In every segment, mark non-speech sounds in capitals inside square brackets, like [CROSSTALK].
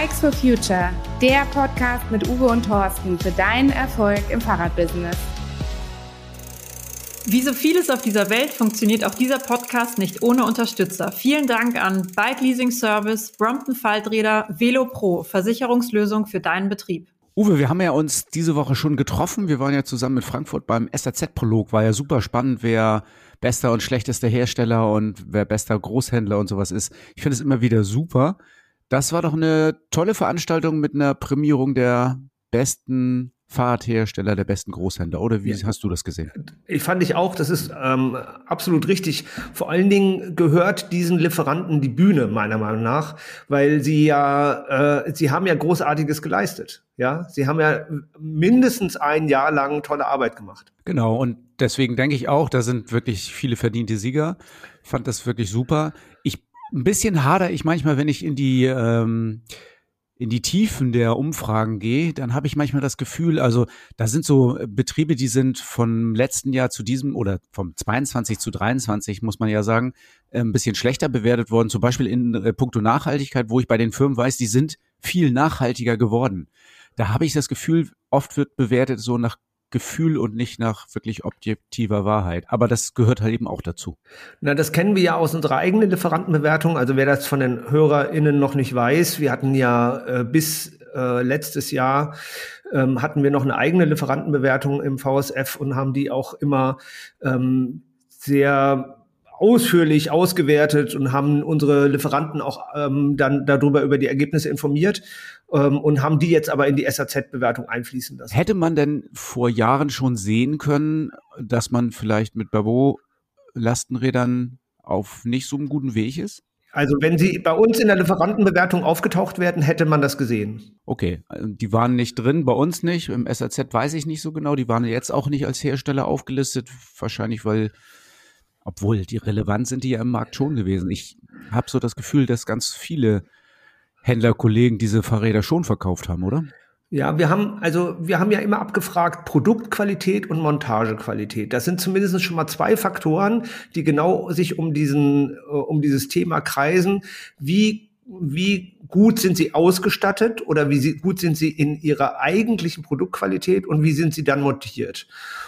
Bikes for Future, der Podcast mit Uwe und Thorsten für deinen Erfolg im Fahrradbusiness. Wie so vieles auf dieser Welt funktioniert auch dieser Podcast nicht ohne Unterstützer. Vielen Dank an Bike Leasing Service, Brompton Falträder, Velo Pro, Versicherungslösung für deinen Betrieb. Uwe, wir haben ja uns diese Woche schon getroffen. Wir waren ja zusammen mit Frankfurt beim SAZ-Prolog. War ja super spannend, wer bester und schlechtester Hersteller und wer bester Großhändler und sowas ist. Ich finde es immer wieder super. Das war doch eine tolle Veranstaltung mit einer Prämierung der besten Fahrradhersteller, der besten Großhändler. Oder wie ja. hast du das gesehen? Ich fand ich auch, das ist ähm, absolut richtig. Vor allen Dingen gehört diesen Lieferanten die Bühne, meiner Meinung nach, weil sie ja, äh, sie haben ja Großartiges geleistet. Ja, sie haben ja mindestens ein Jahr lang tolle Arbeit gemacht. Genau, und deswegen denke ich auch, da sind wirklich viele verdiente Sieger. Fand das wirklich super. Ein bisschen hader ich manchmal, wenn ich in die ähm, in die Tiefen der Umfragen gehe, dann habe ich manchmal das Gefühl, also da sind so Betriebe, die sind vom letzten Jahr zu diesem oder vom 22 zu 23, muss man ja sagen, ein bisschen schlechter bewertet worden. Zum Beispiel in äh, puncto Nachhaltigkeit, wo ich bei den Firmen weiß, die sind viel nachhaltiger geworden. Da habe ich das Gefühl, oft wird bewertet so nach Gefühl und nicht nach wirklich objektiver Wahrheit. Aber das gehört halt eben auch dazu. Na, das kennen wir ja aus unserer eigenen Lieferantenbewertung. Also wer das von den HörerInnen noch nicht weiß, wir hatten ja äh, bis äh, letztes Jahr ähm, hatten wir noch eine eigene Lieferantenbewertung im VSF und haben die auch immer ähm, sehr ausführlich ausgewertet und haben unsere Lieferanten auch ähm, dann darüber über die Ergebnisse informiert ähm, und haben die jetzt aber in die SAZ-Bewertung einfließen lassen. Hätte man denn vor Jahren schon sehen können, dass man vielleicht mit Babo Lastenrädern auf nicht so einem guten Weg ist? Also wenn sie bei uns in der Lieferantenbewertung aufgetaucht werden, hätte man das gesehen. Okay, die waren nicht drin, bei uns nicht. Im SAZ weiß ich nicht so genau. Die waren jetzt auch nicht als Hersteller aufgelistet, wahrscheinlich weil obwohl, die relevant sind die ja im Markt schon gewesen. Ich habe so das Gefühl, dass ganz viele Händlerkollegen diese Fahrräder schon verkauft haben, oder? Ja, wir haben, also wir haben ja immer abgefragt, Produktqualität und Montagequalität. Das sind zumindest schon mal zwei Faktoren, die genau sich um diesen, äh, um dieses Thema kreisen. Wie wie gut sind sie ausgestattet oder wie gut sind sie in ihrer eigentlichen Produktqualität und wie sind sie dann montiert.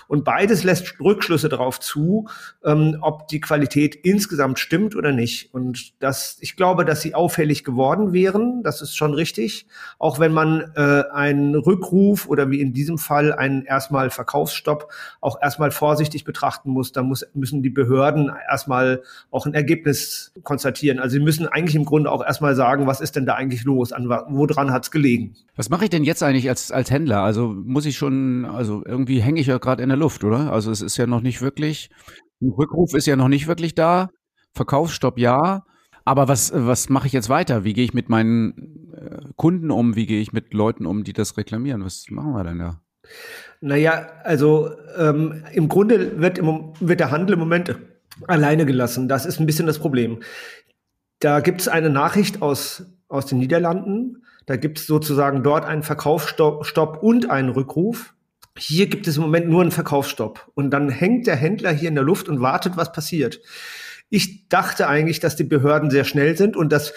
Und beides lässt Rückschlüsse darauf zu, ähm, ob die Qualität insgesamt stimmt oder nicht. Und das, ich glaube, dass sie auffällig geworden wären. Das ist schon richtig. Auch wenn man äh, einen Rückruf oder wie in diesem Fall einen erstmal Verkaufsstopp auch erstmal vorsichtig betrachten muss, da muss, müssen die Behörden erstmal auch ein Ergebnis konstatieren. Also sie müssen eigentlich im Grunde auch erstmal sagen, was ist denn da eigentlich los? An woran hat's gelegen? Was mache ich denn jetzt eigentlich als, als Händler? Also muss ich schon, also irgendwie hänge ich ja gerade in der Luft, oder? Also es ist ja noch nicht wirklich, ein Rückruf ist ja noch nicht wirklich da. Verkaufsstopp ja. Aber was, was mache ich jetzt weiter? Wie gehe ich mit meinen äh, Kunden um? Wie gehe ich mit Leuten um, die das reklamieren? Was machen wir denn da? Naja, also ähm, im Grunde wird, im, wird der Handel im Moment alleine gelassen. Das ist ein bisschen das Problem. Da gibt es eine Nachricht aus, aus den Niederlanden. Da gibt es sozusagen dort einen Verkaufsstopp und einen Rückruf. Hier gibt es im Moment nur einen Verkaufsstopp. Und dann hängt der Händler hier in der Luft und wartet, was passiert. Ich dachte eigentlich, dass die Behörden sehr schnell sind und dass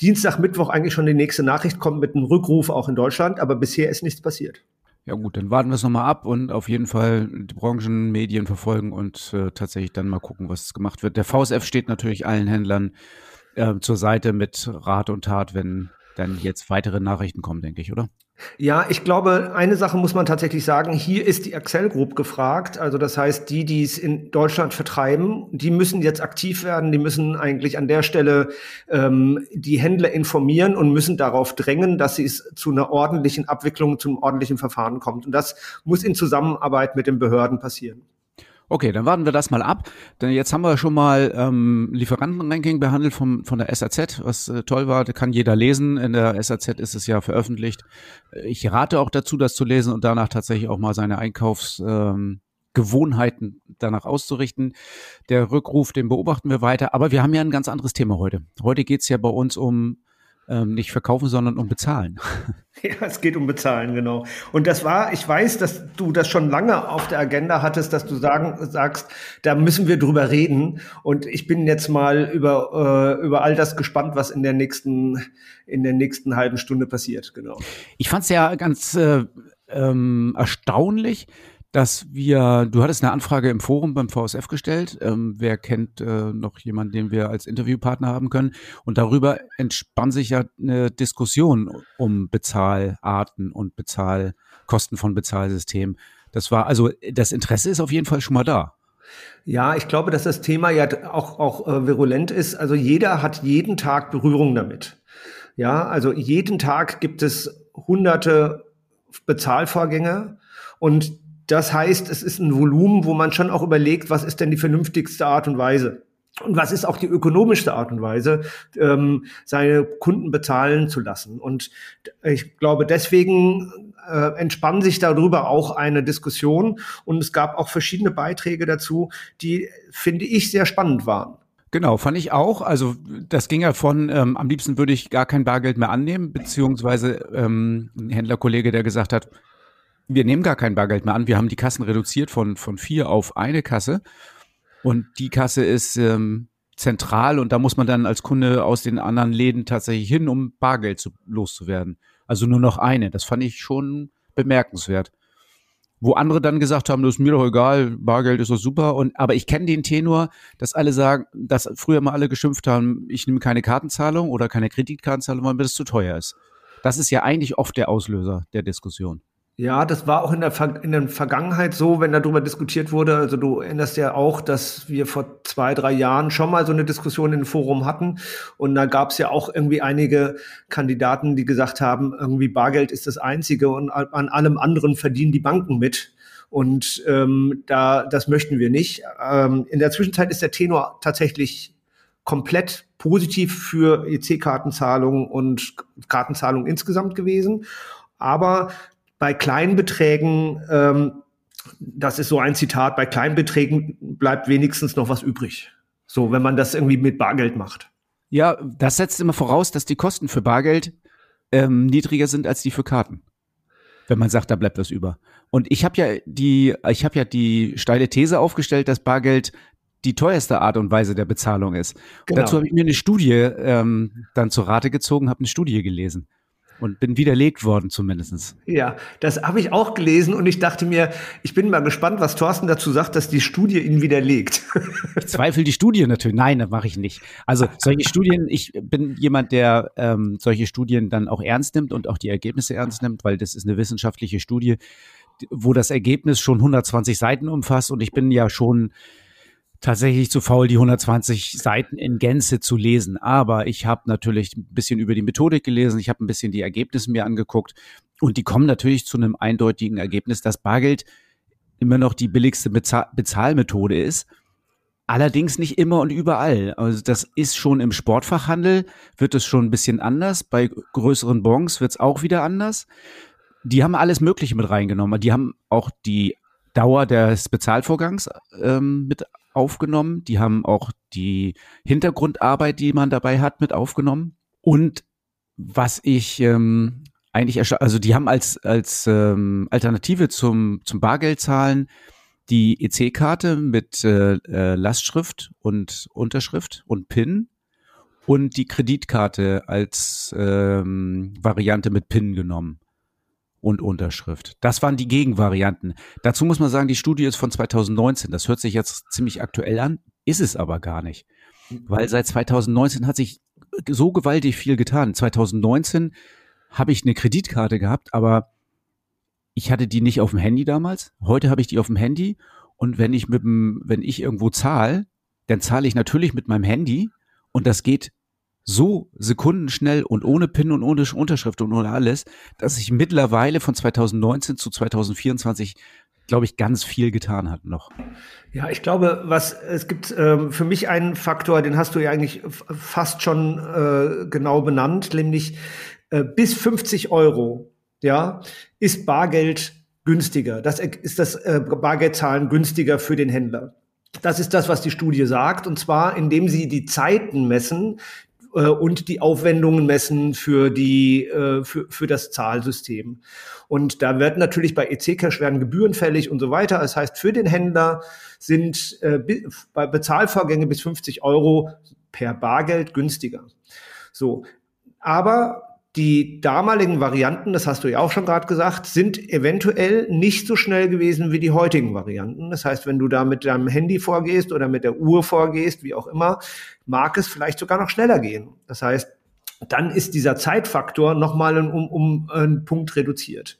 Dienstag, Mittwoch eigentlich schon die nächste Nachricht kommt mit einem Rückruf auch in Deutschland, aber bisher ist nichts passiert. Ja gut, dann warten wir es nochmal ab und auf jeden Fall die Branchenmedien verfolgen und äh, tatsächlich dann mal gucken, was gemacht wird. Der VSF steht natürlich allen Händlern äh, zur Seite mit Rat und Tat, wenn dann jetzt weitere Nachrichten kommen, denke ich, oder? Ja, ich glaube, eine Sache muss man tatsächlich sagen. Hier ist die Axel Group gefragt. Also das heißt, die, die es in Deutschland vertreiben, die müssen jetzt aktiv werden. Die müssen eigentlich an der Stelle ähm, die Händler informieren und müssen darauf drängen, dass es zu einer ordentlichen Abwicklung, zu einem ordentlichen Verfahren kommt. Und das muss in Zusammenarbeit mit den Behörden passieren. Okay, dann warten wir das mal ab. Denn jetzt haben wir schon mal ähm, Lieferantenranking behandelt vom, von der SAZ, was äh, toll war. Da kann jeder lesen. In der SAZ ist es ja veröffentlicht. Ich rate auch dazu, das zu lesen und danach tatsächlich auch mal seine Einkaufsgewohnheiten ähm, danach auszurichten. Der Rückruf, den beobachten wir weiter. Aber wir haben ja ein ganz anderes Thema heute. Heute geht's ja bei uns um ähm, nicht verkaufen, sondern um bezahlen. [LAUGHS] Ja, es geht um Bezahlen, genau. Und das war, ich weiß, dass du das schon lange auf der Agenda hattest, dass du sagen, sagst, da müssen wir drüber reden. Und ich bin jetzt mal über, äh, über all das gespannt, was in der nächsten, in der nächsten halben Stunde passiert, genau. Ich fand es ja ganz äh, ähm, erstaunlich, dass wir, du hattest eine Anfrage im Forum beim VSF gestellt. Ähm, wer kennt äh, noch jemanden, den wir als Interviewpartner haben können? Und darüber entspann sich ja eine Diskussion um Bezahlarten und Bezahlkosten von Bezahlsystemen. Das war also, das Interesse ist auf jeden Fall schon mal da. Ja, ich glaube, dass das Thema ja auch, auch äh, virulent ist. Also jeder hat jeden Tag Berührung damit. Ja, also jeden Tag gibt es hunderte Bezahlvorgänge und das heißt, es ist ein Volumen, wo man schon auch überlegt, was ist denn die vernünftigste Art und Weise? Und was ist auch die ökonomischste Art und Weise, ähm, seine Kunden bezahlen zu lassen? Und ich glaube, deswegen äh, entspann sich darüber auch eine Diskussion. Und es gab auch verschiedene Beiträge dazu, die, finde ich, sehr spannend waren. Genau, fand ich auch. Also das ging ja von, ähm, am liebsten würde ich gar kein Bargeld mehr annehmen, beziehungsweise ähm, ein Händlerkollege, der gesagt hat, wir nehmen gar kein Bargeld mehr an. Wir haben die Kassen reduziert von, von vier auf eine Kasse. Und die Kasse ist ähm, zentral und da muss man dann als Kunde aus den anderen Läden tatsächlich hin, um Bargeld zu, loszuwerden. Also nur noch eine. Das fand ich schon bemerkenswert. Wo andere dann gesagt haben, das ist mir doch egal, Bargeld ist doch super. Und aber ich kenne den Tenor, dass alle sagen, dass früher mal alle geschimpft haben, ich nehme keine Kartenzahlung oder keine Kreditkartenzahlung, weil mir das zu teuer ist. Das ist ja eigentlich oft der Auslöser der Diskussion. Ja, das war auch in der, in der Vergangenheit so, wenn darüber diskutiert wurde. Also du erinnerst ja auch, dass wir vor zwei, drei Jahren schon mal so eine Diskussion im Forum hatten. Und da gab es ja auch irgendwie einige Kandidaten, die gesagt haben, irgendwie Bargeld ist das Einzige und an allem anderen verdienen die Banken mit. Und ähm, da, das möchten wir nicht. Ähm, in der Zwischenzeit ist der Tenor tatsächlich komplett positiv für EC-Kartenzahlungen und Kartenzahlungen insgesamt gewesen. Aber bei kleinen Beträgen, ähm, das ist so ein Zitat, bei kleinen Beträgen bleibt wenigstens noch was übrig. So, wenn man das irgendwie mit Bargeld macht. Ja, das setzt immer voraus, dass die Kosten für Bargeld ähm, niedriger sind als die für Karten. Wenn man sagt, da bleibt was über. Und ich habe ja die, ich habe ja die steile These aufgestellt, dass Bargeld die teuerste Art und Weise der Bezahlung ist. Genau. Dazu habe ich mir eine Studie ähm, dann zur Rate gezogen, habe eine Studie gelesen und bin widerlegt worden zumindestens. Ja, das habe ich auch gelesen und ich dachte mir, ich bin mal gespannt, was Thorsten dazu sagt, dass die Studie ihn widerlegt. Ich zweifle die Studie natürlich. Nein, das mache ich nicht. Also solche Studien, ich bin jemand, der ähm, solche Studien dann auch ernst nimmt und auch die Ergebnisse ernst nimmt, weil das ist eine wissenschaftliche Studie, wo das Ergebnis schon 120 Seiten umfasst und ich bin ja schon tatsächlich zu faul, die 120 Seiten in Gänze zu lesen. Aber ich habe natürlich ein bisschen über die Methodik gelesen, ich habe ein bisschen die Ergebnisse mir angeguckt und die kommen natürlich zu einem eindeutigen Ergebnis, dass Bargeld immer noch die billigste Bezahl Bezahlmethode ist. Allerdings nicht immer und überall. Also das ist schon im Sportfachhandel, wird es schon ein bisschen anders. Bei größeren Bons wird es auch wieder anders. Die haben alles Mögliche mit reingenommen. Die haben auch die Dauer des Bezahlvorgangs ähm, mit aufgenommen. Die haben auch die Hintergrundarbeit, die man dabei hat, mit aufgenommen. Und was ich ähm, eigentlich, also die haben als, als ähm, Alternative zum, zum Bargeldzahlen die EC-Karte mit äh, äh, Lastschrift und Unterschrift und PIN und die Kreditkarte als ähm, Variante mit PIN genommen und Unterschrift. Das waren die Gegenvarianten. Dazu muss man sagen, die Studie ist von 2019. Das hört sich jetzt ziemlich aktuell an, ist es aber gar nicht. Weil seit 2019 hat sich so gewaltig viel getan. 2019 habe ich eine Kreditkarte gehabt, aber ich hatte die nicht auf dem Handy damals. Heute habe ich die auf dem Handy und wenn ich mit dem, wenn ich irgendwo zahle, dann zahle ich natürlich mit meinem Handy und das geht so sekundenschnell und ohne PIN und ohne Unterschrift und ohne alles, dass sich mittlerweile von 2019 zu 2024 glaube ich, ganz viel getan hat noch. Ja, ich glaube, was es gibt ähm, für mich einen Faktor, den hast du ja eigentlich fast schon äh, genau benannt, nämlich äh, bis 50 Euro, ja, ist Bargeld günstiger. Das ist das äh, Bargeldzahlen günstiger für den Händler. Das ist das, was die Studie sagt, und zwar indem sie die Zeiten messen, und die Aufwendungen messen für die äh, für, für das Zahlsystem. Und da wird natürlich bei EC-Cash werden Gebühren fällig und so weiter. Das heißt, für den Händler sind äh, bei Bezahlvorgänge bis 50 Euro per Bargeld günstiger. So, aber die damaligen Varianten, das hast du ja auch schon gerade gesagt, sind eventuell nicht so schnell gewesen wie die heutigen Varianten. Das heißt, wenn du da mit deinem Handy vorgehst oder mit der Uhr vorgehst, wie auch immer, mag es vielleicht sogar noch schneller gehen. Das heißt, dann ist dieser Zeitfaktor nochmal um, um einen Punkt reduziert.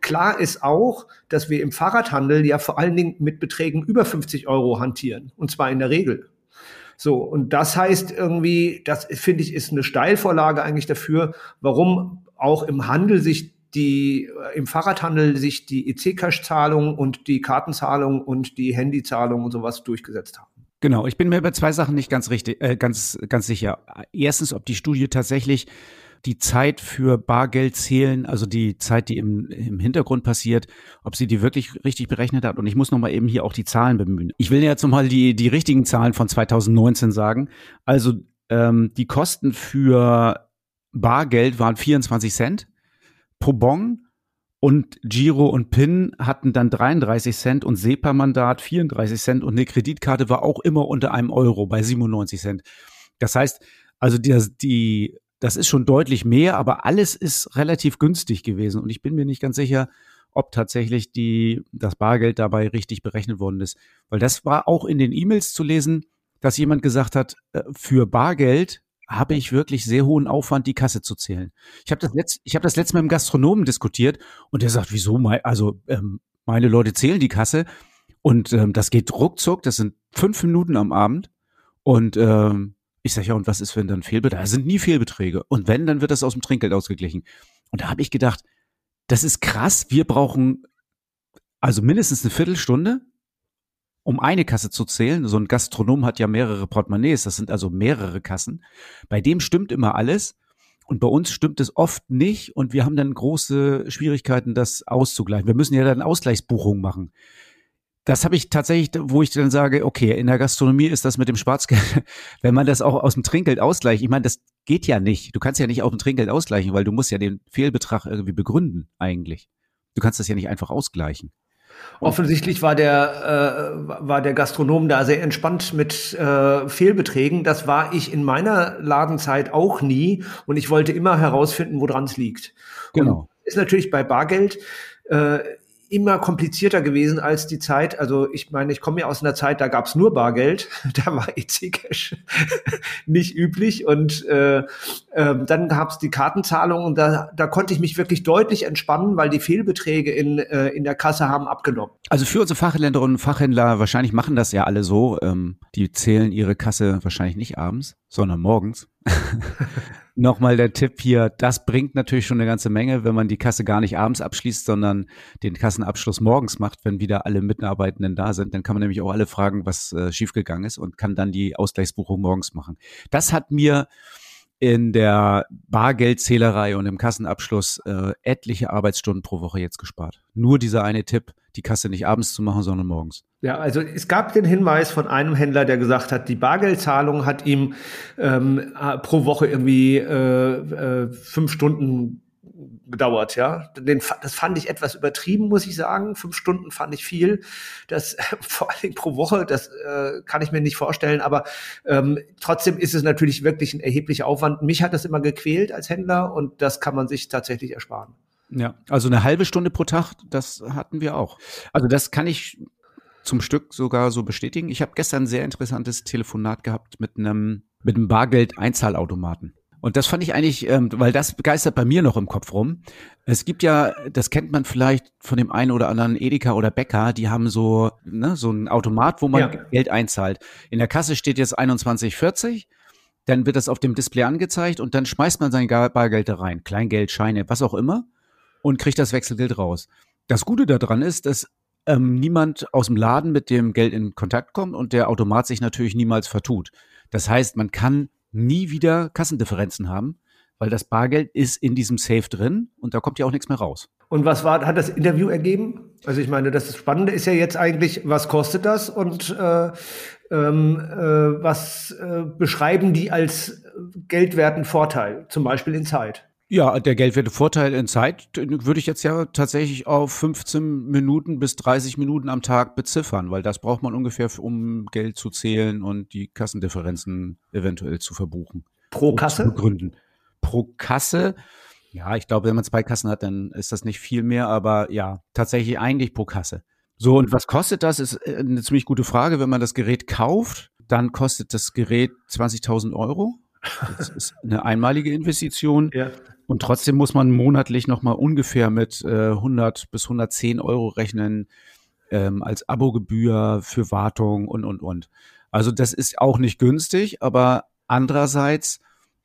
Klar ist auch, dass wir im Fahrradhandel ja vor allen Dingen mit Beträgen über 50 Euro hantieren. Und zwar in der Regel. So, und das heißt irgendwie, das finde ich, ist eine Steilvorlage eigentlich dafür, warum auch im Handel sich die, äh, im Fahrradhandel sich die EC-Cash-Zahlung und die Kartenzahlung und die Handyzahlung und sowas durchgesetzt haben. Genau, ich bin mir bei zwei Sachen nicht ganz richtig, äh, ganz, ganz sicher. Erstens, ob die Studie tatsächlich die Zeit für Bargeld zählen, also die Zeit, die im, im Hintergrund passiert, ob sie die wirklich richtig berechnet hat. Und ich muss nochmal eben hier auch die Zahlen bemühen. Ich will jetzt nochmal die, die richtigen Zahlen von 2019 sagen. Also ähm, die Kosten für Bargeld waren 24 Cent pro Bon und Giro und PIN hatten dann 33 Cent und SEPA-Mandat 34 Cent und eine Kreditkarte war auch immer unter einem Euro bei 97 Cent. Das heißt, also die, die das ist schon deutlich mehr, aber alles ist relativ günstig gewesen. Und ich bin mir nicht ganz sicher, ob tatsächlich die, das Bargeld dabei richtig berechnet worden ist. Weil das war auch in den E-Mails zu lesen, dass jemand gesagt hat, äh, für Bargeld habe ich wirklich sehr hohen Aufwand, die Kasse zu zählen. Ich habe das, letzt, ich hab das letzte Mal im Gastronomen diskutiert und der sagt, wieso? Also ähm, meine Leute zählen die Kasse und ähm, das geht ruckzuck, das sind fünf Minuten am Abend und ähm, ich sage ja, und was ist, wenn dann Fehlbeträge? Da sind nie Fehlbeträge. Und wenn, dann wird das aus dem Trinkgeld ausgeglichen. Und da habe ich gedacht, das ist krass. Wir brauchen also mindestens eine Viertelstunde, um eine Kasse zu zählen. So ein Gastronom hat ja mehrere Portemonnaies, das sind also mehrere Kassen. Bei dem stimmt immer alles. Und bei uns stimmt es oft nicht und wir haben dann große Schwierigkeiten, das auszugleichen. Wir müssen ja dann Ausgleichsbuchungen machen das habe ich tatsächlich, wo ich dann sage, okay, in der Gastronomie ist das mit dem Schwarzgeld, [LAUGHS] wenn man das auch aus dem Trinkgeld ausgleicht, ich meine, das geht ja nicht. Du kannst ja nicht aus dem Trinkgeld ausgleichen, weil du musst ja den Fehlbetrag irgendwie begründen eigentlich. Du kannst das ja nicht einfach ausgleichen. Offensichtlich war der, äh, war der Gastronom da sehr entspannt mit äh, Fehlbeträgen. Das war ich in meiner Ladenzeit auch nie und ich wollte immer herausfinden, woran es liegt. Genau. Und ist natürlich bei Bargeld äh, immer komplizierter gewesen als die Zeit. Also ich meine, ich komme ja aus einer Zeit, da gab es nur Bargeld, [LAUGHS] da war EC-Cash [LAUGHS] nicht üblich und äh, äh, dann gab es die Kartenzahlung und da, da konnte ich mich wirklich deutlich entspannen, weil die Fehlbeträge in, äh, in der Kasse haben abgenommen. Also für unsere Fachhändlerinnen und Fachhändler, wahrscheinlich machen das ja alle so, ähm, die zählen ihre Kasse wahrscheinlich nicht abends, sondern morgens. [LAUGHS] Nochmal der Tipp hier, das bringt natürlich schon eine ganze Menge, wenn man die Kasse gar nicht abends abschließt, sondern den Kassenabschluss morgens macht, wenn wieder alle Mitarbeitenden da sind. Dann kann man nämlich auch alle fragen, was äh, schiefgegangen ist und kann dann die Ausgleichsbuchung morgens machen. Das hat mir in der Bargeldzählerei und im Kassenabschluss äh, etliche Arbeitsstunden pro Woche jetzt gespart. Nur dieser eine Tipp, die Kasse nicht abends zu machen, sondern morgens. Ja, also es gab den Hinweis von einem Händler, der gesagt hat, die Bargeldzahlung hat ihm ähm, äh, pro Woche irgendwie äh, äh, fünf Stunden gedauert, ja. Den, das fand ich etwas übertrieben, muss ich sagen. Fünf Stunden fand ich viel. Das [LAUGHS] vor allem pro Woche, das äh, kann ich mir nicht vorstellen. Aber ähm, trotzdem ist es natürlich wirklich ein erheblicher Aufwand. Mich hat das immer gequält als Händler und das kann man sich tatsächlich ersparen. Ja, also eine halbe Stunde pro Tag, das hatten wir auch. Also das kann ich zum Stück sogar so bestätigen. Ich habe gestern ein sehr interessantes Telefonat gehabt mit einem mit einem Bargeld-Einzahlautomaten. Und das fand ich eigentlich, ähm, weil das begeistert bei mir noch im Kopf rum. Es gibt ja, das kennt man vielleicht von dem einen oder anderen Edeka oder Bäcker, die haben so, ne, so ein Automat, wo man ja. Geld einzahlt. In der Kasse steht jetzt 21,40, dann wird das auf dem Display angezeigt und dann schmeißt man sein Bargeld da rein. Kleingeld, Scheine, was auch immer und kriegt das Wechselgeld raus. Das Gute daran ist, dass ähm, niemand aus dem Laden mit dem Geld in Kontakt kommt und der Automat sich natürlich niemals vertut. Das heißt, man kann nie wieder Kassendifferenzen haben, weil das Bargeld ist in diesem Safe drin und da kommt ja auch nichts mehr raus. Und was war, hat das Interview ergeben? Also ich meine, das Spannende ist ja jetzt eigentlich, was kostet das und äh, ähm, äh, was äh, beschreiben die als geldwerten Vorteil, zum Beispiel in Zeit? Ja, der geldwerte Vorteil in Zeit würde ich jetzt ja tatsächlich auf 15 Minuten bis 30 Minuten am Tag beziffern, weil das braucht man ungefähr, um Geld zu zählen und die Kassendifferenzen eventuell zu verbuchen. Pro Kasse? Zu begründen. Pro Kasse, ja, ich glaube, wenn man zwei Kassen hat, dann ist das nicht viel mehr, aber ja, tatsächlich eigentlich pro Kasse. So, und was kostet das? Ist äh, eine ziemlich gute Frage. Wenn man das Gerät kauft, dann kostet das Gerät 20.000 Euro. Das ist eine einmalige Investition. Ja. Und trotzdem muss man monatlich nochmal ungefähr mit äh, 100 bis 110 Euro rechnen ähm, als Abogebühr für Wartung und, und, und. Also das ist auch nicht günstig, aber andererseits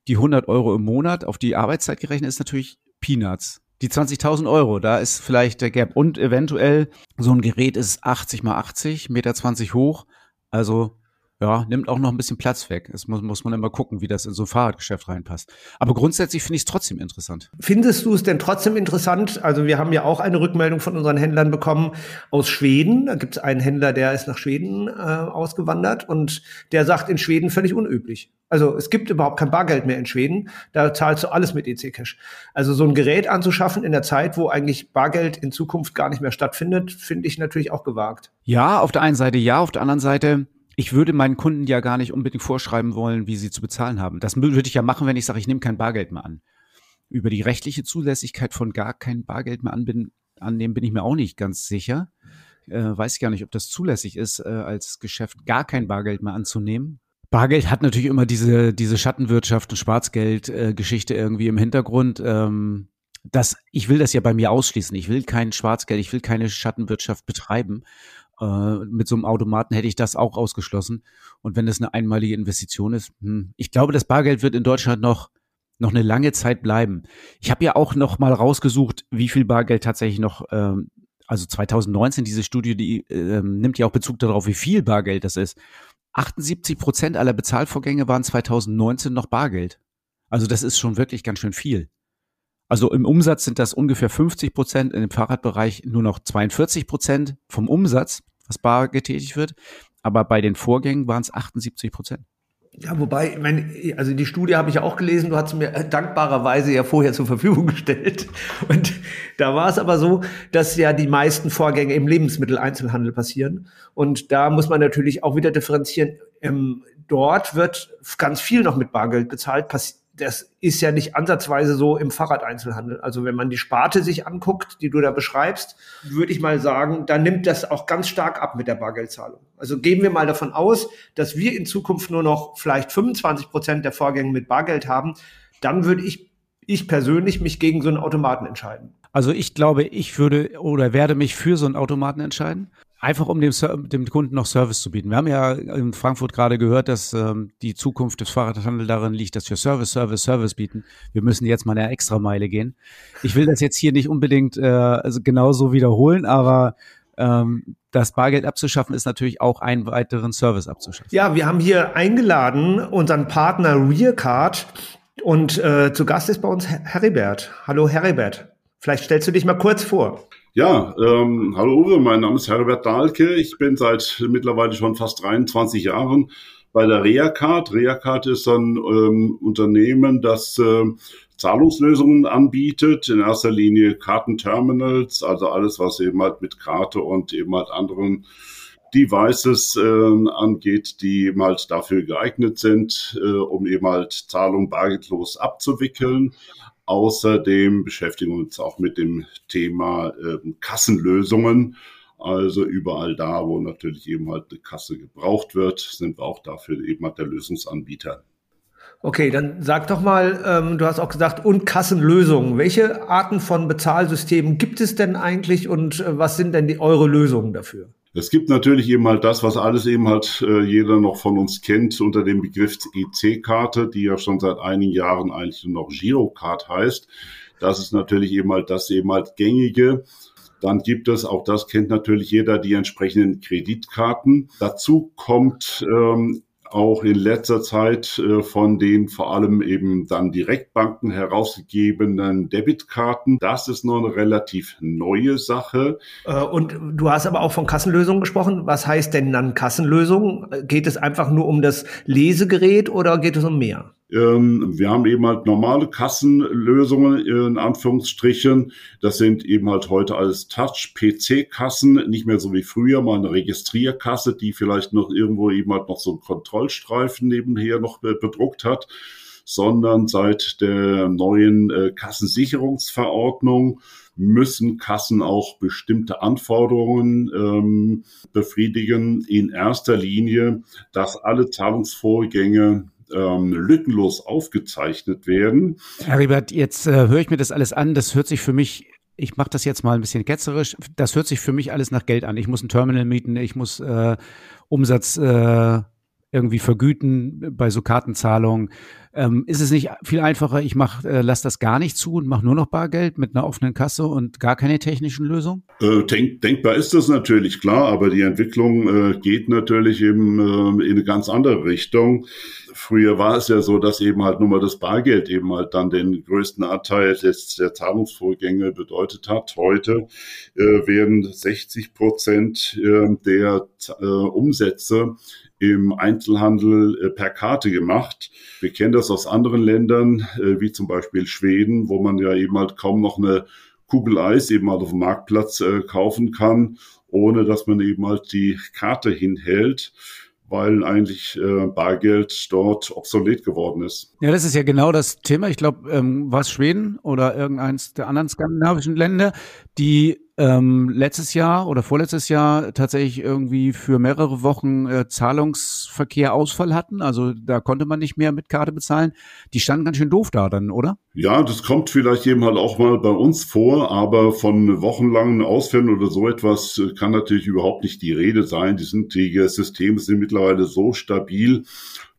die 100 Euro im Monat auf die Arbeitszeit gerechnet ist natürlich Peanuts. Die 20.000 Euro, da ist vielleicht der Gap. Und eventuell so ein Gerät ist 80 mal 80, Meter 20 hoch. Also ja, nimmt auch noch ein bisschen Platz weg. Es muss, muss man immer gucken, wie das in so ein Fahrradgeschäft reinpasst. Aber grundsätzlich finde ich es trotzdem interessant. Findest du es denn trotzdem interessant? Also wir haben ja auch eine Rückmeldung von unseren Händlern bekommen aus Schweden. Da gibt es einen Händler, der ist nach Schweden äh, ausgewandert und der sagt in Schweden völlig unüblich. Also es gibt überhaupt kein Bargeld mehr in Schweden. Da zahlst du alles mit EC-Cash. Also so ein Gerät anzuschaffen in der Zeit, wo eigentlich Bargeld in Zukunft gar nicht mehr stattfindet, finde ich natürlich auch gewagt. Ja, auf der einen Seite ja, auf der anderen Seite ich würde meinen Kunden ja gar nicht unbedingt vorschreiben wollen, wie sie zu bezahlen haben. Das würde ich ja machen, wenn ich sage, ich nehme kein Bargeld mehr an. Über die rechtliche Zulässigkeit von gar kein Bargeld mehr annehmen, bin ich mir auch nicht ganz sicher. Äh, weiß gar nicht, ob das zulässig ist, äh, als Geschäft gar kein Bargeld mehr anzunehmen. Bargeld hat natürlich immer diese, diese Schattenwirtschaft und Schwarzgeld-Geschichte äh, irgendwie im Hintergrund. Ähm, das, ich will das ja bei mir ausschließen. Ich will kein Schwarzgeld, ich will keine Schattenwirtschaft betreiben. Äh, mit so einem Automaten hätte ich das auch ausgeschlossen. Und wenn das eine einmalige Investition ist, hm, ich glaube, das Bargeld wird in Deutschland noch noch eine lange Zeit bleiben. Ich habe ja auch noch mal rausgesucht, wie viel Bargeld tatsächlich noch, ähm, also 2019 diese Studie, die ähm, nimmt ja auch Bezug darauf, wie viel Bargeld das ist. 78 Prozent aller Bezahlvorgänge waren 2019 noch Bargeld. Also das ist schon wirklich ganz schön viel. Also im Umsatz sind das ungefähr 50 Prozent, in dem Fahrradbereich nur noch 42 Prozent vom Umsatz, was bar getätigt wird. Aber bei den Vorgängen waren es 78 Prozent. Ja, wobei, meine, also die Studie habe ich ja auch gelesen, du hast mir dankbarerweise ja vorher zur Verfügung [LAUGHS] gestellt. Und da war es aber so, dass ja die meisten Vorgänge im Lebensmitteleinzelhandel passieren. Und da muss man natürlich auch wieder differenzieren. Ähm, dort wird ganz viel noch mit Bargeld bezahlt, das ist ja nicht ansatzweise so im Fahrradeinzelhandel. Also wenn man die Sparte sich anguckt, die du da beschreibst, würde ich mal sagen, da nimmt das auch ganz stark ab mit der Bargeldzahlung. Also gehen wir mal davon aus, dass wir in Zukunft nur noch vielleicht 25 Prozent der Vorgänge mit Bargeld haben, dann würde ich, ich persönlich mich gegen so einen Automaten entscheiden. Also ich glaube, ich würde oder werde mich für so einen Automaten entscheiden. Einfach um dem, dem, Kunden noch Service zu bieten. Wir haben ja in Frankfurt gerade gehört, dass ähm, die Zukunft des Fahrradhandels darin liegt, dass wir Service, Service, Service bieten. Wir müssen jetzt mal eine Extrameile gehen. Ich will das jetzt hier nicht unbedingt äh, also genauso wiederholen, aber ähm, das Bargeld abzuschaffen ist natürlich auch einen weiteren Service abzuschaffen. Ja, wir haben hier eingeladen unseren Partner Rearcard und äh, zu Gast ist bei uns Heribert. Hallo Heribert. Vielleicht stellst du dich mal kurz vor. Ja, ähm, hallo Uwe, mein Name ist Herbert Dahlke. Ich bin seit mittlerweile schon fast 23 Jahren bei der Reacard. Reacard ist ein ähm, Unternehmen, das äh, Zahlungslösungen anbietet, in erster Linie Kartenterminals, also alles, was eben halt mit Karte und eben halt anderen Devices äh, angeht, die eben halt dafür geeignet sind, äh, um eben halt Zahlungen bargeldlos abzuwickeln. Außerdem beschäftigen wir uns auch mit dem Thema äh, Kassenlösungen. Also überall da, wo natürlich eben halt eine Kasse gebraucht wird, sind wir auch dafür eben halt der Lösungsanbieter. Okay, dann sag doch mal, ähm, du hast auch gesagt, und Kassenlösungen. Welche Arten von Bezahlsystemen gibt es denn eigentlich und äh, was sind denn die, eure Lösungen dafür? Es gibt natürlich eben halt das, was alles eben halt äh, jeder noch von uns kennt unter dem Begriff EC-Karte, die ja schon seit einigen Jahren eigentlich nur noch Girocard heißt. Das ist natürlich eben halt das eben halt gängige. Dann gibt es, auch das kennt natürlich jeder, die entsprechenden Kreditkarten. Dazu kommt ähm, auch in letzter Zeit äh, von den vor allem eben dann Direktbanken herausgegebenen Debitkarten. Das ist noch eine relativ neue Sache. Äh, und du hast aber auch von Kassenlösungen gesprochen. Was heißt denn dann Kassenlösung? Geht es einfach nur um das Lesegerät oder geht es um mehr? Ähm, wir haben eben halt normale Kassenlösungen in Anführungsstrichen. Das sind eben halt heute alles Touch-PC-Kassen, nicht mehr so wie früher mal eine Registrierkasse, die vielleicht noch irgendwo eben halt noch so einen Kontrollstreifen nebenher noch bedruckt hat, sondern seit der neuen äh, Kassensicherungsverordnung müssen Kassen auch bestimmte Anforderungen ähm, befriedigen. In erster Linie, dass alle Zahlungsvorgänge ähm, lückenlos aufgezeichnet werden. Herr Riebert, jetzt äh, höre ich mir das alles an. Das hört sich für mich ich mache das jetzt mal ein bisschen ketzerisch. Das hört sich für mich alles nach Geld an. Ich muss ein Terminal mieten, ich muss äh, Umsatz äh, irgendwie vergüten bei so Kartenzahlungen. Ähm, ist es nicht viel einfacher, ich mach, äh, lass das gar nicht zu und mache nur noch Bargeld mit einer offenen Kasse und gar keine technischen Lösungen? Äh, denk, denkbar ist das natürlich, klar, aber die Entwicklung äh, geht natürlich eben äh, in eine ganz andere Richtung. Früher war es ja so, dass eben halt nur mal das Bargeld eben halt dann den größten Anteil des, der Zahlungsvorgänge bedeutet hat. Heute äh, werden 60 Prozent äh, der äh, Umsätze im Einzelhandel äh, per Karte gemacht. Wir kennen das aus anderen Ländern, äh, wie zum Beispiel Schweden, wo man ja eben halt kaum noch eine Kugel Eis eben halt auf dem Marktplatz äh, kaufen kann, ohne dass man eben halt die Karte hinhält weil eigentlich äh, Bargeld dort obsolet geworden ist. Ja, das ist ja genau das Thema. Ich glaube, ähm, was Schweden oder irgendeins der anderen skandinavischen Länder, die ähm, letztes Jahr oder vorletztes Jahr tatsächlich irgendwie für mehrere Wochen äh, Zahlungsverkehr Ausfall hatten. Also da konnte man nicht mehr mit Karte bezahlen. Die standen ganz schön doof da dann, oder? Ja, das kommt vielleicht eben halt auch mal bei uns vor, aber von wochenlangen Ausfällen oder so etwas äh, kann natürlich überhaupt nicht die Rede sein. Die, sind, die Systeme sind mittlerweile so stabil,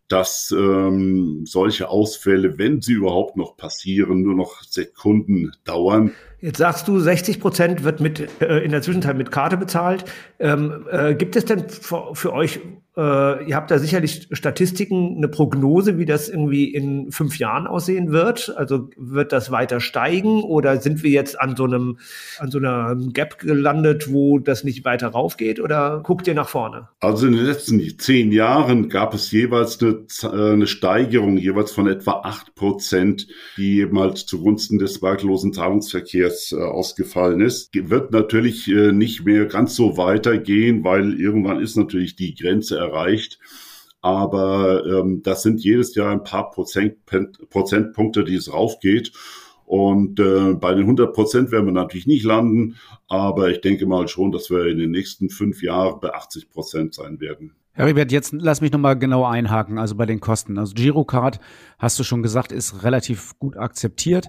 dass ähm, solche Ausfälle, wenn sie überhaupt noch passieren, nur noch Sekunden dauern. Jetzt sagst du, 60 Prozent wird mit äh, in der Zwischenzeit mit Karte bezahlt. Ähm, äh, gibt es denn für, für euch äh, ihr habt da sicherlich Statistiken, eine Prognose, wie das irgendwie in fünf Jahren aussehen wird. Also wird das weiter steigen oder sind wir jetzt an so einem, an so einer Gap gelandet, wo das nicht weiter raufgeht oder guckt ihr nach vorne? Also in den letzten zehn Jahren gab es jeweils eine, äh, eine Steigerung, jeweils von etwa acht Prozent, die eben halt zugunsten des bargeldlosen Zahlungsverkehrs äh, ausgefallen ist. Wird natürlich äh, nicht mehr ganz so weitergehen, weil irgendwann ist natürlich die Grenze erreicht. Aber ähm, das sind jedes Jahr ein paar Prozent, Prozentpunkte, die es raufgeht. Und äh, bei den 100 Prozent werden wir natürlich nicht landen, aber ich denke mal schon, dass wir in den nächsten fünf Jahren bei 80 Prozent sein werden. Herr jetzt lass mich nochmal genau einhaken, also bei den Kosten. Also Girocard, hast du schon gesagt, ist relativ gut akzeptiert.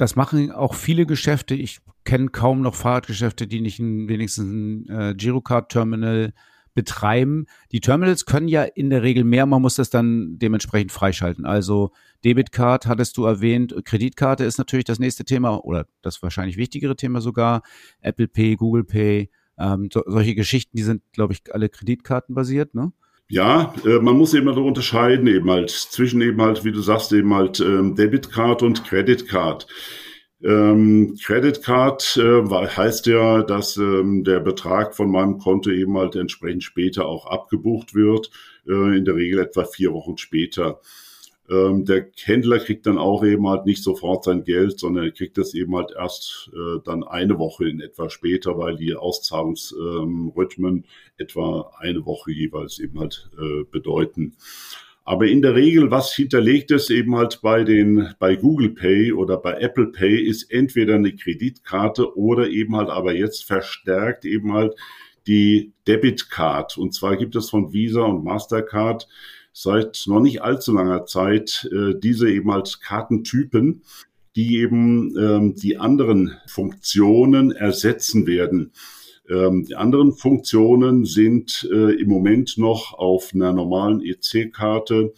Das machen auch viele Geschäfte. Ich kenne kaum noch Fahrradgeschäfte, die nicht ein, wenigstens ein äh, Girocard-Terminal betreiben. Die Terminals können ja in der Regel mehr, man muss das dann dementsprechend freischalten. Also Debitcard hattest du erwähnt, Kreditkarte ist natürlich das nächste Thema oder das wahrscheinlich wichtigere Thema sogar. Apple Pay, Google Pay, ähm, so, solche Geschichten, die sind, glaube ich, alle Kreditkartenbasiert, ne? Ja, äh, man muss eben halt unterscheiden eben halt zwischen eben halt, wie du sagst, eben halt ähm, Debitcard und Creditcard. Ähm, Credit Card äh, heißt ja, dass ähm, der Betrag von meinem Konto eben halt entsprechend später auch abgebucht wird, äh, in der Regel etwa vier Wochen später. Ähm, der Händler kriegt dann auch eben halt nicht sofort sein Geld, sondern er kriegt das eben halt erst äh, dann eine Woche in etwa später, weil die Auszahlungsrhythmen ähm, etwa eine Woche jeweils eben halt äh, bedeuten. Aber in der Regel, was hinterlegt ist eben halt bei den, bei Google Pay oder bei Apple Pay ist entweder eine Kreditkarte oder eben halt aber jetzt verstärkt eben halt die Debitcard. Und zwar gibt es von Visa und Mastercard seit noch nicht allzu langer Zeit äh, diese eben halt Kartentypen, die eben ähm, die anderen Funktionen ersetzen werden. Ähm, die anderen Funktionen sind äh, im Moment noch auf einer normalen EC-Karte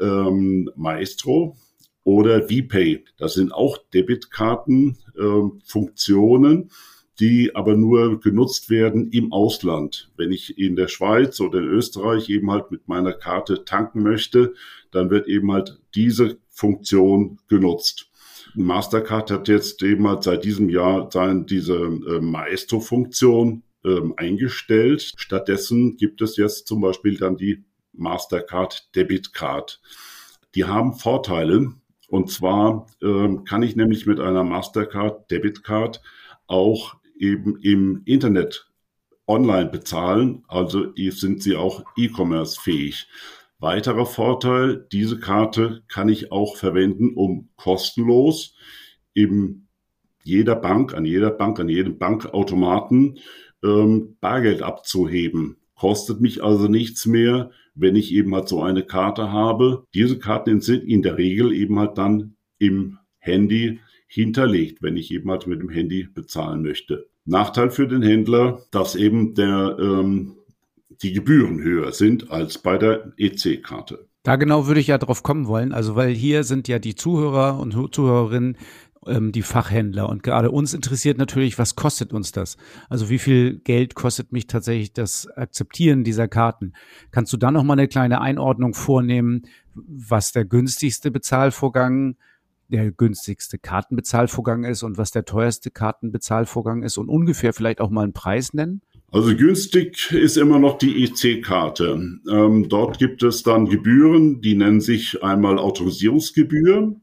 ähm, Maestro oder VPay. Das sind auch Debitkartenfunktionen. Ähm, die aber nur genutzt werden im Ausland. Wenn ich in der Schweiz oder in Österreich eben halt mit meiner Karte tanken möchte, dann wird eben halt diese Funktion genutzt. Mastercard hat jetzt eben halt seit diesem Jahr sein, diese äh, Maestro-Funktion ähm, eingestellt. Stattdessen gibt es jetzt zum Beispiel dann die Mastercard Debit Card. Die haben Vorteile. Und zwar ähm, kann ich nämlich mit einer Mastercard Debit Card auch eben im Internet online bezahlen. Also sind sie auch E-Commerce fähig. Weiterer Vorteil, diese Karte kann ich auch verwenden, um kostenlos in jeder Bank, an jeder Bank, an jedem Bankautomaten ähm, Bargeld abzuheben. Kostet mich also nichts mehr, wenn ich eben halt so eine Karte habe. Diese Karten sind in der Regel eben halt dann im Handy hinterlegt, wenn ich eben halt mit dem Handy bezahlen möchte. Nachteil für den Händler, dass eben der ähm, die Gebühren höher sind als bei der EC-Karte. Da genau würde ich ja drauf kommen wollen. Also, weil hier sind ja die Zuhörer und Zuhörerinnen ähm, die Fachhändler. Und gerade uns interessiert natürlich, was kostet uns das? Also wie viel Geld kostet mich tatsächlich das Akzeptieren dieser Karten? Kannst du da noch mal eine kleine Einordnung vornehmen, was der günstigste Bezahlvorgang der günstigste Kartenbezahlvorgang ist und was der teuerste Kartenbezahlvorgang ist und ungefähr vielleicht auch mal einen Preis nennen? Also günstig ist immer noch die EC-Karte. Ähm, dort gibt es dann Gebühren, die nennen sich einmal Autorisierungsgebühr.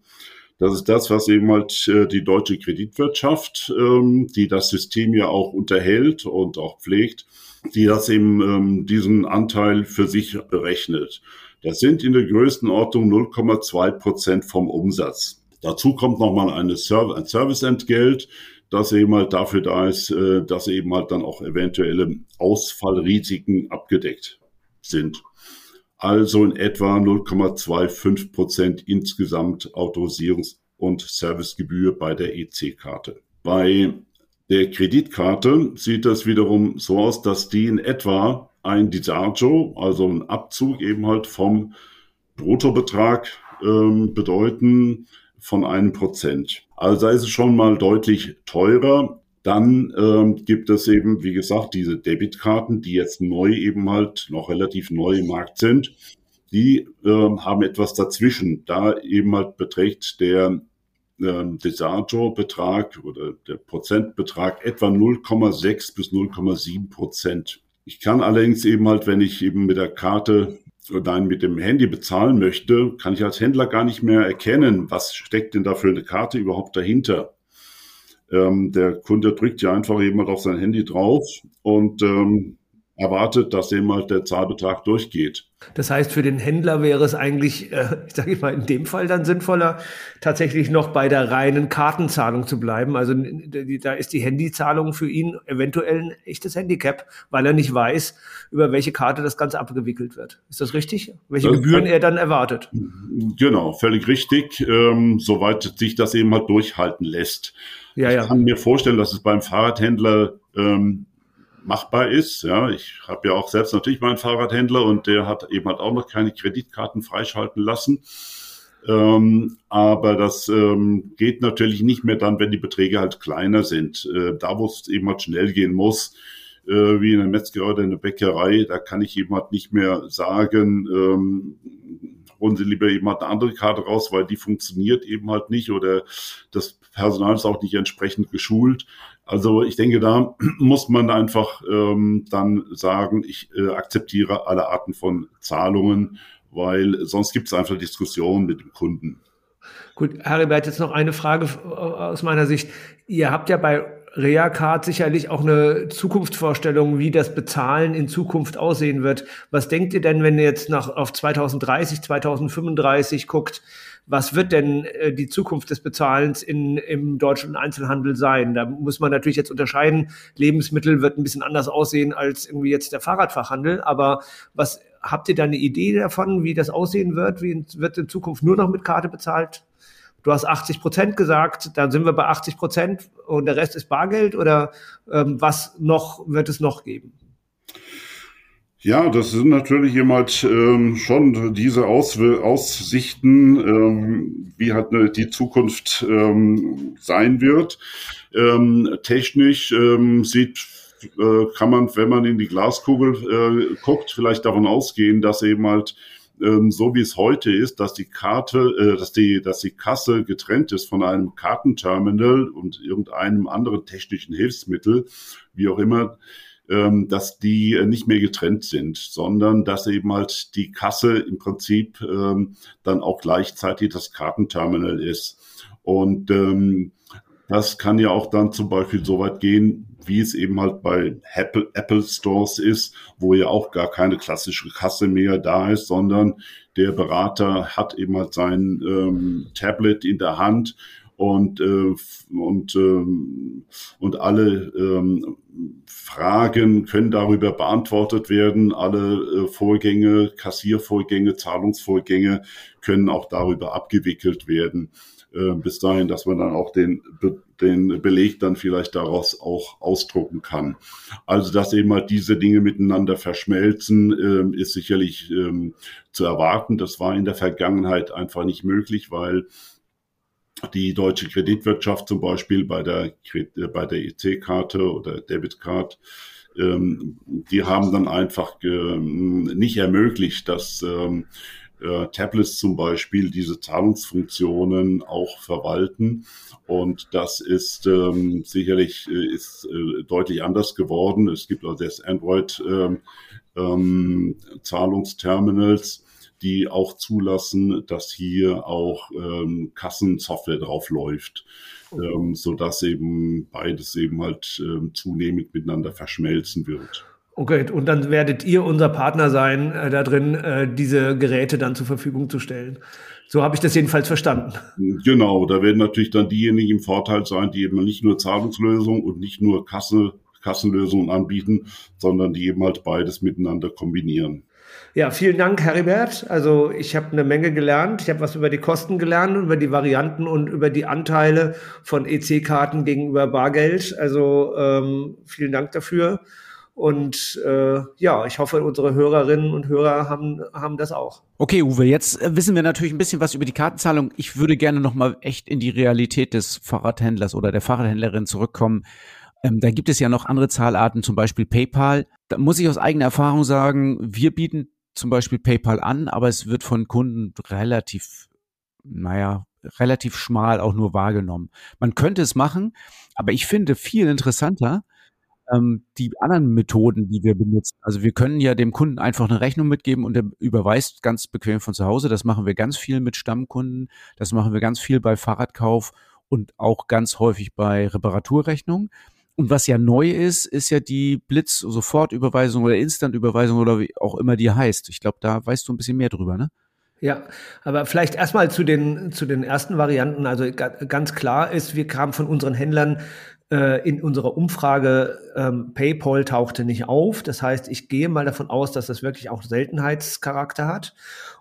Das ist das, was eben halt äh, die deutsche Kreditwirtschaft, ähm, die das System ja auch unterhält und auch pflegt, die das eben ähm, diesen Anteil für sich berechnet. Das sind in der Größenordnung 0,2 Prozent vom Umsatz. Dazu kommt nochmal ein Serviceentgelt dass eben halt dafür da ist, äh, dass eben halt dann auch eventuelle Ausfallrisiken abgedeckt sind. Also in etwa 0,25 Prozent insgesamt Autorisierungs- und Servicegebühr bei der EC-Karte. Bei der Kreditkarte sieht das wiederum so aus, dass die in etwa ein Disagio, also ein Abzug eben halt vom Bruttobetrag ähm, bedeuten von einem Prozent. Also ist es schon mal deutlich teurer. Dann ähm, gibt es eben, wie gesagt, diese Debitkarten, die jetzt neu eben halt noch relativ neu im Markt sind. Die ähm, haben etwas dazwischen. Da eben halt beträgt der ähm, Desato-Betrag oder der Prozentbetrag etwa 0,6 bis 0,7 Prozent. Ich kann allerdings eben halt, wenn ich eben mit der Karte dann mit dem Handy bezahlen möchte, kann ich als Händler gar nicht mehr erkennen, was steckt denn da für eine Karte überhaupt dahinter. Ähm, der Kunde drückt ja einfach mal auf sein Handy drauf und ähm, erwartet, dass halt der Zahlbetrag durchgeht. Das heißt, für den Händler wäre es eigentlich, äh, ich sage mal, in dem Fall dann sinnvoller, tatsächlich noch bei der reinen Kartenzahlung zu bleiben. Also da ist die Handyzahlung für ihn eventuell ein echtes Handicap, weil er nicht weiß, über welche Karte das Ganze abgewickelt wird. Ist das richtig? Welche das Gebühren er dann erwartet? Genau, völlig richtig, ähm, soweit sich das eben halt durchhalten lässt. Ja, ja. Ich kann mir vorstellen, dass es beim Fahrradhändler ähm, machbar ist. Ja, ich habe ja auch selbst natürlich meinen Fahrradhändler und der hat eben halt auch noch keine Kreditkarten freischalten lassen. Ähm, aber das ähm, geht natürlich nicht mehr dann, wenn die Beträge halt kleiner sind. Äh, da, wo es eben halt schnell gehen muss, äh, wie in der Metzgerei oder in der Bäckerei, da kann ich eben halt nicht mehr sagen, ähm, holen Sie lieber eben halt eine andere Karte raus, weil die funktioniert eben halt nicht oder das Personal ist auch nicht entsprechend geschult. Also ich denke, da [CLEARS THROAT] muss man einfach ähm, dann sagen, ich äh, akzeptiere alle Arten von Zahlungen, weil sonst gibt es einfach Diskussionen mit dem Kunden. Gut, Heribert, jetzt noch eine Frage aus meiner Sicht. Ihr habt ja bei Reacard sicherlich auch eine Zukunftsvorstellung, wie das Bezahlen in Zukunft aussehen wird. Was denkt ihr denn, wenn ihr jetzt nach, auf 2030, 2035 guckt? Was wird denn äh, die Zukunft des Bezahlens in, im deutschen Einzelhandel sein? Da muss man natürlich jetzt unterscheiden. Lebensmittel wird ein bisschen anders aussehen als irgendwie jetzt der Fahrradfachhandel. Aber was habt ihr da eine Idee davon, wie das aussehen wird? Wie wird in Zukunft nur noch mit Karte bezahlt? Du hast 80 Prozent gesagt, dann sind wir bei 80 Prozent und der Rest ist Bargeld oder ähm, was noch wird es noch geben? Ja, das sind natürlich jemand ähm, schon diese Aus Aussichten, ähm, wie halt ne, die Zukunft ähm, sein wird. Ähm, technisch ähm, sieht äh, kann man, wenn man in die Glaskugel äh, guckt, vielleicht davon ausgehen, dass eben halt ähm, so wie es heute ist, dass die Karte, äh, dass die, dass die Kasse getrennt ist von einem Kartenterminal und irgendeinem anderen technischen Hilfsmittel, wie auch immer, ähm, dass die äh, nicht mehr getrennt sind, sondern dass eben halt die Kasse im Prinzip ähm, dann auch gleichzeitig das Kartenterminal ist. Und ähm, das kann ja auch dann zum Beispiel so weit gehen, wie es eben halt bei Apple, Apple Stores ist, wo ja auch gar keine klassische Kasse mehr da ist, sondern der Berater hat eben halt sein ähm, Tablet in der Hand und, äh, und, ähm, und alle ähm, Fragen können darüber beantwortet werden. Alle äh, Vorgänge, Kassiervorgänge, Zahlungsvorgänge können auch darüber abgewickelt werden. Äh, bis dahin, dass man dann auch den, den Beleg dann vielleicht daraus auch ausdrucken kann. Also, dass eben halt diese Dinge miteinander verschmelzen, äh, ist sicherlich ähm, zu erwarten. Das war in der Vergangenheit einfach nicht möglich, weil die deutsche Kreditwirtschaft zum Beispiel bei der, äh, bei der EC-Karte oder Debitcard, ähm, die haben dann einfach ähm, nicht ermöglicht, dass ähm, äh, Tablets zum Beispiel diese Zahlungsfunktionen auch verwalten. Und das ist ähm, sicherlich äh, ist, äh, deutlich anders geworden. Es gibt also jetzt Android ähm, ähm, Zahlungsterminals die auch zulassen, dass hier auch ähm, Kassensoftware drauf läuft, ähm, so dass eben beides eben halt ähm, zunehmend miteinander verschmelzen wird. Okay, und dann werdet ihr unser Partner sein, äh, da drin äh, diese Geräte dann zur Verfügung zu stellen. So habe ich das jedenfalls verstanden. Genau, da werden natürlich dann diejenigen im Vorteil sein, die eben nicht nur Zahlungslösungen und nicht nur Kasse, Kassenlösungen anbieten, sondern die eben halt beides miteinander kombinieren. Ja, vielen Dank, Heribert. Also ich habe eine Menge gelernt. Ich habe was über die Kosten gelernt, über die Varianten und über die Anteile von EC-Karten gegenüber Bargeld. Also ähm, vielen Dank dafür. Und äh, ja, ich hoffe, unsere Hörerinnen und Hörer haben, haben das auch. Okay, Uwe, jetzt äh, wissen wir natürlich ein bisschen was über die Kartenzahlung. Ich würde gerne noch mal echt in die Realität des Fahrradhändlers oder der Fahrradhändlerin zurückkommen. Ähm, da gibt es ja noch andere Zahlarten, zum Beispiel PayPal. Da muss ich aus eigener Erfahrung sagen, wir bieten zum Beispiel PayPal an, aber es wird von Kunden relativ, naja, relativ schmal auch nur wahrgenommen. Man könnte es machen, aber ich finde viel interessanter ähm, die anderen Methoden, die wir benutzen. Also wir können ja dem Kunden einfach eine Rechnung mitgeben und er überweist ganz bequem von zu Hause. Das machen wir ganz viel mit Stammkunden. Das machen wir ganz viel bei Fahrradkauf und auch ganz häufig bei Reparaturrechnungen. Und was ja neu ist, ist ja die Blitz-Sofortüberweisung oder Instant-Überweisung oder wie auch immer die heißt. Ich glaube, da weißt du ein bisschen mehr drüber, ne? Ja, aber vielleicht erstmal zu den, zu den ersten Varianten. Also ganz klar ist, wir kamen von unseren Händlern äh, in unserer Umfrage ähm, PayPal tauchte nicht auf. Das heißt, ich gehe mal davon aus, dass das wirklich auch Seltenheitscharakter hat.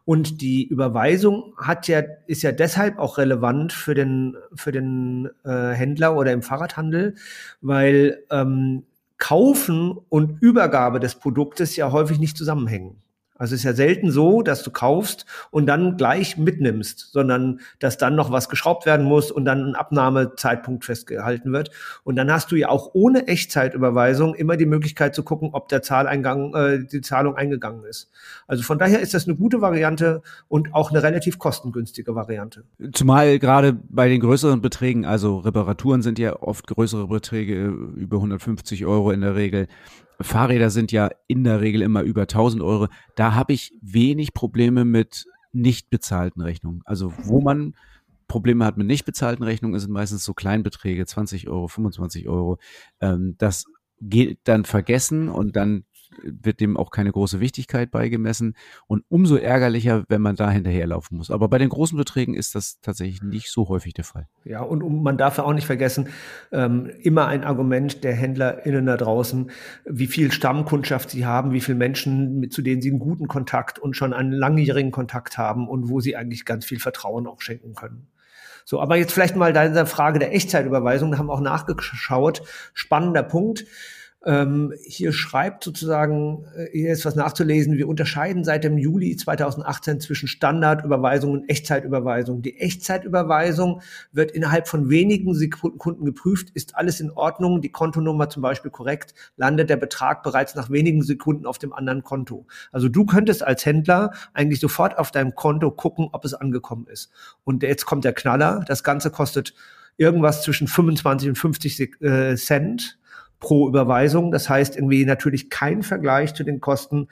Und die Überweisung hat ja, ist ja deshalb auch relevant für den, für den äh, Händler oder im Fahrradhandel, weil ähm, Kaufen und Übergabe des Produktes ja häufig nicht zusammenhängen. Also es ist ja selten so, dass du kaufst und dann gleich mitnimmst, sondern dass dann noch was geschraubt werden muss und dann ein Abnahmezeitpunkt festgehalten wird. Und dann hast du ja auch ohne Echtzeitüberweisung immer die Möglichkeit zu gucken, ob der Zahleingang, äh, die Zahlung eingegangen ist. Also von daher ist das eine gute Variante und auch eine relativ kostengünstige Variante. Zumal gerade bei den größeren Beträgen, also Reparaturen sind ja oft größere Beträge, über 150 Euro in der Regel. Fahrräder sind ja in der Regel immer über 1000 Euro. Da habe ich wenig Probleme mit nicht bezahlten Rechnungen. Also wo man Probleme hat mit nicht bezahlten Rechnungen, sind meistens so Kleinbeträge, 20 Euro, 25 Euro. Ähm, das geht dann vergessen und dann wird dem auch keine große Wichtigkeit beigemessen und umso ärgerlicher, wenn man da hinterherlaufen muss. Aber bei den großen Beträgen ist das tatsächlich nicht so häufig der Fall. Ja, und man darf ja auch nicht vergessen, ähm, immer ein Argument der HändlerInnen da draußen, wie viel Stammkundschaft sie haben, wie viele Menschen, mit, zu denen sie einen guten Kontakt und schon einen langjährigen Kontakt haben und wo sie eigentlich ganz viel Vertrauen auch schenken können. So, aber jetzt vielleicht mal deine Frage der Echtzeitüberweisung, da haben wir auch nachgeschaut. Spannender Punkt. Ähm, hier schreibt sozusagen, äh, hier ist was nachzulesen, wir unterscheiden seit dem Juli 2018 zwischen Standardüberweisung und Echtzeitüberweisung. Die Echtzeitüberweisung wird innerhalb von wenigen Sekunden geprüft, ist alles in Ordnung, die Kontonummer zum Beispiel korrekt, landet der Betrag bereits nach wenigen Sekunden auf dem anderen Konto. Also du könntest als Händler eigentlich sofort auf deinem Konto gucken, ob es angekommen ist. Und jetzt kommt der Knaller, das Ganze kostet irgendwas zwischen 25 und 50 äh, Cent pro Überweisung. Das heißt irgendwie natürlich kein Vergleich zu den Kosten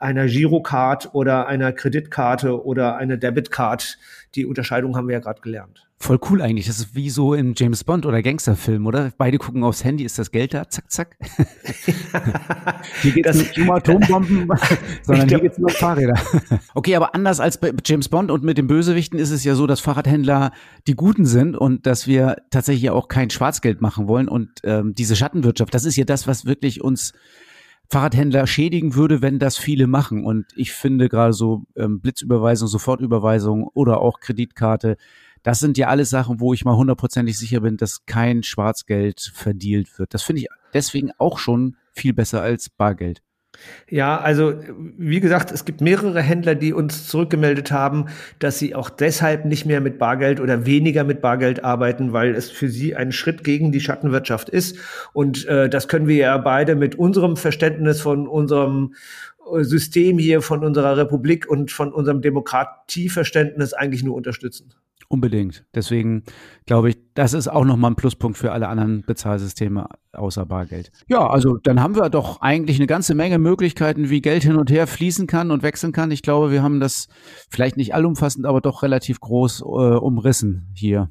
einer Girocard oder einer Kreditkarte oder einer Debitcard. Die Unterscheidung haben wir ja gerade gelernt. Voll cool eigentlich. Das ist wie so im James Bond oder Gangsterfilm, oder? Beide gucken aufs Handy, ist das Geld da? Zack, zack. [LAUGHS] hier geht es nicht um Atombomben, [LAUGHS] sondern hier geht es nur um Fahrräder. [LAUGHS] okay, aber anders als bei James Bond und mit den Bösewichten ist es ja so, dass Fahrradhändler die Guten sind und dass wir tatsächlich auch kein Schwarzgeld machen wollen. Und ähm, diese Schattenwirtschaft, das ist ja das, was wirklich uns Fahrradhändler schädigen würde, wenn das viele machen. Und ich finde gerade so ähm, Blitzüberweisung, Sofortüberweisung oder auch Kreditkarte, das sind ja alles Sachen, wo ich mal hundertprozentig sicher bin, dass kein Schwarzgeld verdealt wird. Das finde ich deswegen auch schon viel besser als Bargeld. Ja, also wie gesagt, es gibt mehrere Händler, die uns zurückgemeldet haben, dass sie auch deshalb nicht mehr mit Bargeld oder weniger mit Bargeld arbeiten, weil es für sie ein Schritt gegen die Schattenwirtschaft ist. Und äh, das können wir ja beide mit unserem Verständnis von unserem äh, System hier, von unserer Republik und von unserem Demokratieverständnis eigentlich nur unterstützen. Unbedingt. Deswegen glaube ich, das ist auch nochmal ein Pluspunkt für alle anderen Bezahlsysteme außer Bargeld. Ja, also dann haben wir doch eigentlich eine ganze Menge Möglichkeiten, wie Geld hin und her fließen kann und wechseln kann. Ich glaube, wir haben das vielleicht nicht allumfassend, aber doch relativ groß äh, umrissen hier.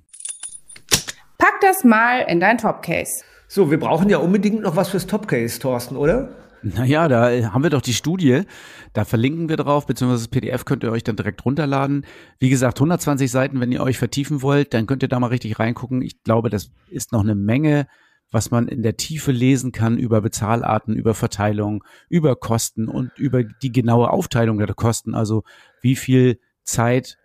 Pack das mal in dein Topcase. So, wir brauchen ja unbedingt noch was fürs Topcase, Thorsten, oder? Naja, da haben wir doch die Studie. Da verlinken wir drauf, beziehungsweise das PDF könnt ihr euch dann direkt runterladen. Wie gesagt, 120 Seiten, wenn ihr euch vertiefen wollt, dann könnt ihr da mal richtig reingucken. Ich glaube, das ist noch eine Menge, was man in der Tiefe lesen kann über Bezahlarten, über Verteilung, über Kosten und über die genaue Aufteilung der Kosten. Also wie viel Zeit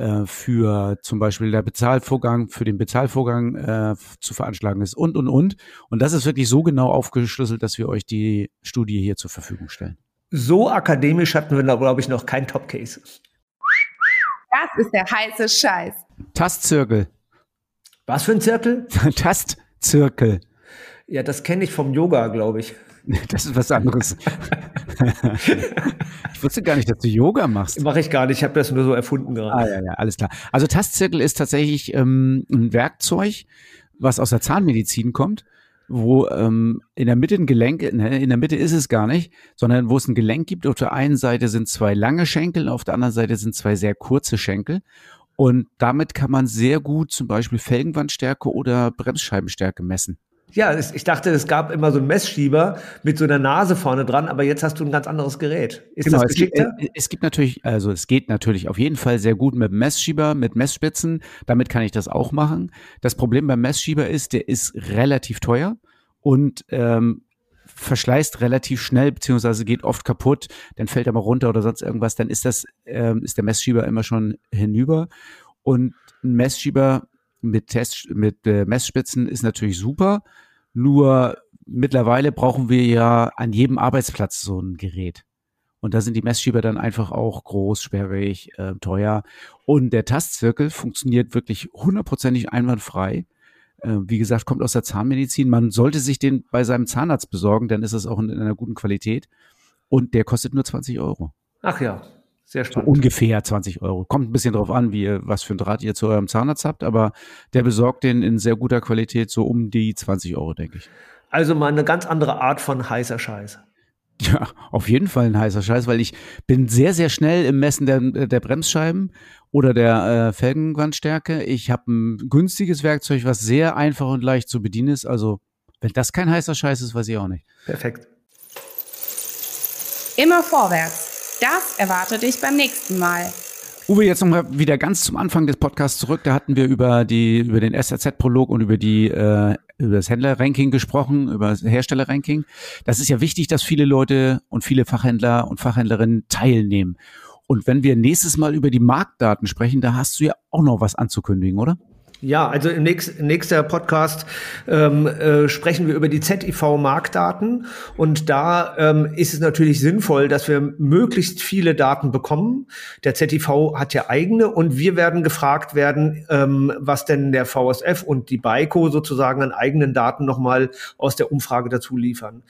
äh, für zum Beispiel der Bezahlvorgang, für den Bezahlvorgang äh, zu veranschlagen ist und, und, und. Und das ist wirklich so genau aufgeschlüsselt, dass wir euch die Studie hier zur Verfügung stellen. So akademisch hatten wir, glaube ich, noch kein Top-Case. Das ist der heiße Scheiß. Tastzirkel. Was für ein Zirkel? [LAUGHS] Tastzirkel. Ja, das kenne ich vom Yoga, glaube ich. [LAUGHS] Das ist was anderes. [LAUGHS] ich wusste gar nicht, dass du Yoga machst. Mache ich gar nicht, ich habe das nur so erfunden gerade. Ah, ja, ja, alles klar. Also Tastzirkel ist tatsächlich ähm, ein Werkzeug, was aus der Zahnmedizin kommt, wo ähm, in der Mitte ein Gelenk, ne, in der Mitte ist es gar nicht, sondern wo es ein Gelenk gibt. Auf der einen Seite sind zwei lange Schenkel, auf der anderen Seite sind zwei sehr kurze Schenkel. Und damit kann man sehr gut zum Beispiel Felgenwandstärke oder Bremsscheibenstärke messen. Ja, ich dachte, es gab immer so einen Messschieber mit so einer Nase vorne dran, aber jetzt hast du ein ganz anderes Gerät. Ist genau, das geschickter? Es gibt, es gibt natürlich, also es geht natürlich auf jeden Fall sehr gut mit Messschieber, mit Messspitzen. Damit kann ich das auch machen. Das Problem beim Messschieber ist, der ist relativ teuer und ähm, verschleißt relativ schnell, beziehungsweise geht oft kaputt, dann fällt er mal runter oder sonst irgendwas, dann ist das, ähm, ist der Messschieber immer schon hinüber. Und ein Messschieber mit Test, mit äh, Messspitzen ist natürlich super. Nur mittlerweile brauchen wir ja an jedem Arbeitsplatz so ein Gerät. Und da sind die Messschieber dann einfach auch groß, sperrig, äh, teuer. Und der Tastzirkel funktioniert wirklich hundertprozentig einwandfrei. Äh, wie gesagt, kommt aus der Zahnmedizin. Man sollte sich den bei seinem Zahnarzt besorgen, dann ist es auch in, in einer guten Qualität. Und der kostet nur 20 Euro. Ach ja, sehr spannend. So ungefähr 20 Euro. Kommt ein bisschen drauf an, wie ihr, was für ein Draht ihr zu eurem Zahnarzt habt, aber der besorgt den in sehr guter Qualität so um die 20 Euro, denke ich. Also mal eine ganz andere Art von heißer Scheiß. Ja, auf jeden Fall ein heißer Scheiß, weil ich bin sehr, sehr schnell im Messen der, der Bremsscheiben oder der äh, Felgenwandstärke. Ich habe ein günstiges Werkzeug, was sehr einfach und leicht zu bedienen ist. Also, wenn das kein heißer Scheiß ist, weiß ich auch nicht. Perfekt. Immer vorwärts. Das erwartet dich beim nächsten Mal. Uwe, jetzt nochmal wieder ganz zum Anfang des Podcasts zurück. Da hatten wir über die, über den SRZ-Prolog und über die, äh, über das Händler-Ranking gesprochen, über das Hersteller-Ranking. Das ist ja wichtig, dass viele Leute und viele Fachhändler und Fachhändlerinnen teilnehmen. Und wenn wir nächstes Mal über die Marktdaten sprechen, da hast du ja auch noch was anzukündigen, oder? Ja, also im nächsten nächster Podcast ähm, äh, sprechen wir über die ZIV-Marktdaten und da ähm, ist es natürlich sinnvoll, dass wir möglichst viele Daten bekommen. Der ZIV hat ja eigene und wir werden gefragt werden, ähm, was denn der VSF und die BICO sozusagen an eigenen Daten nochmal aus der Umfrage dazu liefern.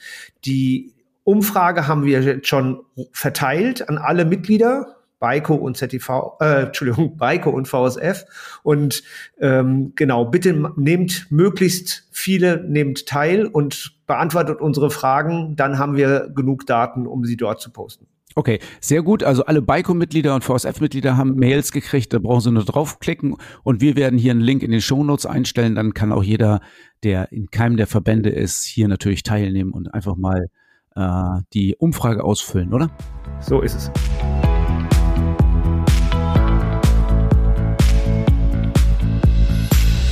Die Umfrage haben wir jetzt schon verteilt an alle Mitglieder Baiko und ZTV, äh, Entschuldigung, [LAUGHS] Baiko und VSF. Und ähm, genau, bitte nehmt möglichst viele, nehmt teil und beantwortet unsere Fragen. Dann haben wir genug Daten, um sie dort zu posten. Okay, sehr gut. Also alle BICO-Mitglieder und VSF-Mitglieder haben Mails gekriegt, da brauchen sie nur draufklicken und wir werden hier einen Link in den Shownotes einstellen. Dann kann auch jeder, der in keinem der Verbände ist, hier natürlich teilnehmen und einfach mal äh, die Umfrage ausfüllen, oder? So ist es.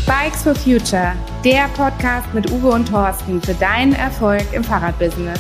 Bikes for Future, der Podcast mit Uwe und Thorsten für deinen Erfolg im Fahrradbusiness.